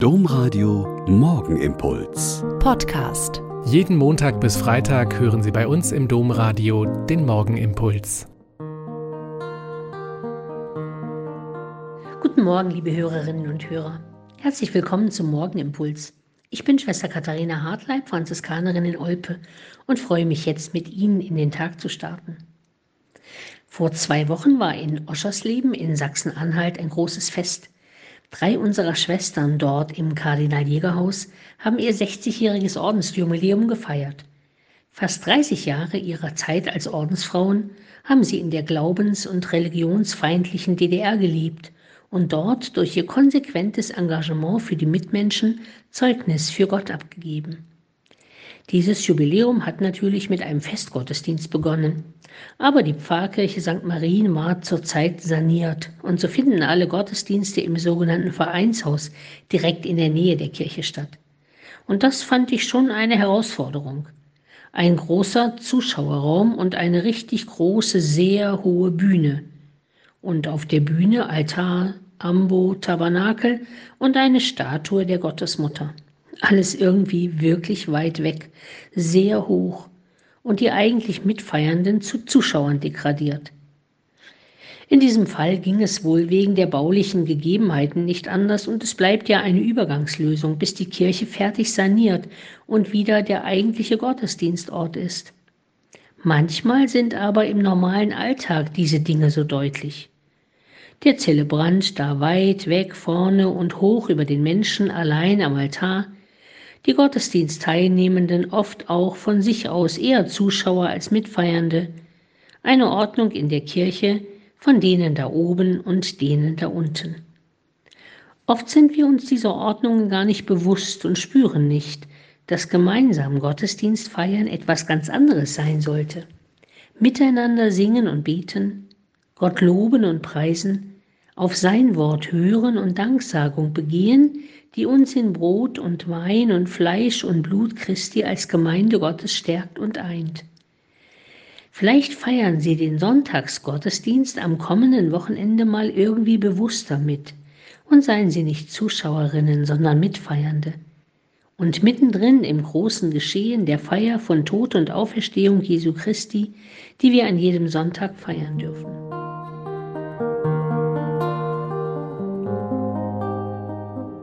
Domradio Morgenimpuls. Podcast. Jeden Montag bis Freitag hören Sie bei uns im Domradio den Morgenimpuls. Guten Morgen, liebe Hörerinnen und Hörer. Herzlich willkommen zum Morgenimpuls. Ich bin Schwester Katharina Hartleib, Franziskanerin in Olpe und freue mich jetzt mit Ihnen in den Tag zu starten. Vor zwei Wochen war in Oschersleben in Sachsen-Anhalt ein großes Fest. Drei unserer Schwestern dort im Kardinal-Jäger-Haus haben ihr 60-jähriges Ordensjubiläum gefeiert. Fast 30 Jahre ihrer Zeit als Ordensfrauen haben sie in der glaubens- und religionsfeindlichen DDR gelebt und dort durch ihr konsequentes Engagement für die Mitmenschen Zeugnis für Gott abgegeben. Dieses Jubiläum hat natürlich mit einem Festgottesdienst begonnen. Aber die Pfarrkirche St. Marien war zurzeit saniert und so finden alle Gottesdienste im sogenannten Vereinshaus direkt in der Nähe der Kirche statt. Und das fand ich schon eine Herausforderung. Ein großer Zuschauerraum und eine richtig große, sehr hohe Bühne. Und auf der Bühne Altar, Ambo, Tabernakel und eine Statue der Gottesmutter alles irgendwie wirklich weit weg, sehr hoch und die eigentlich Mitfeiernden zu Zuschauern degradiert. In diesem Fall ging es wohl wegen der baulichen Gegebenheiten nicht anders und es bleibt ja eine Übergangslösung, bis die Kirche fertig saniert und wieder der eigentliche Gottesdienstort ist. Manchmal sind aber im normalen Alltag diese Dinge so deutlich. Der Zelebrant da weit weg vorne und hoch über den Menschen allein am Altar, die Gottesdienstteilnehmenden oft auch von sich aus eher Zuschauer als Mitfeiernde, eine Ordnung in der Kirche von denen da oben und denen da unten. Oft sind wir uns dieser Ordnungen gar nicht bewusst und spüren nicht, dass gemeinsam Gottesdienst feiern etwas ganz anderes sein sollte. Miteinander singen und beten, Gott loben und preisen, auf sein Wort hören und Danksagung begehen, die uns in Brot und Wein und Fleisch und Blut Christi als Gemeinde Gottes stärkt und eint. Vielleicht feiern Sie den Sonntagsgottesdienst am kommenden Wochenende mal irgendwie bewusster mit und seien Sie nicht Zuschauerinnen, sondern Mitfeiernde. Und mittendrin im großen Geschehen der Feier von Tod und Auferstehung Jesu Christi, die wir an jedem Sonntag feiern dürfen.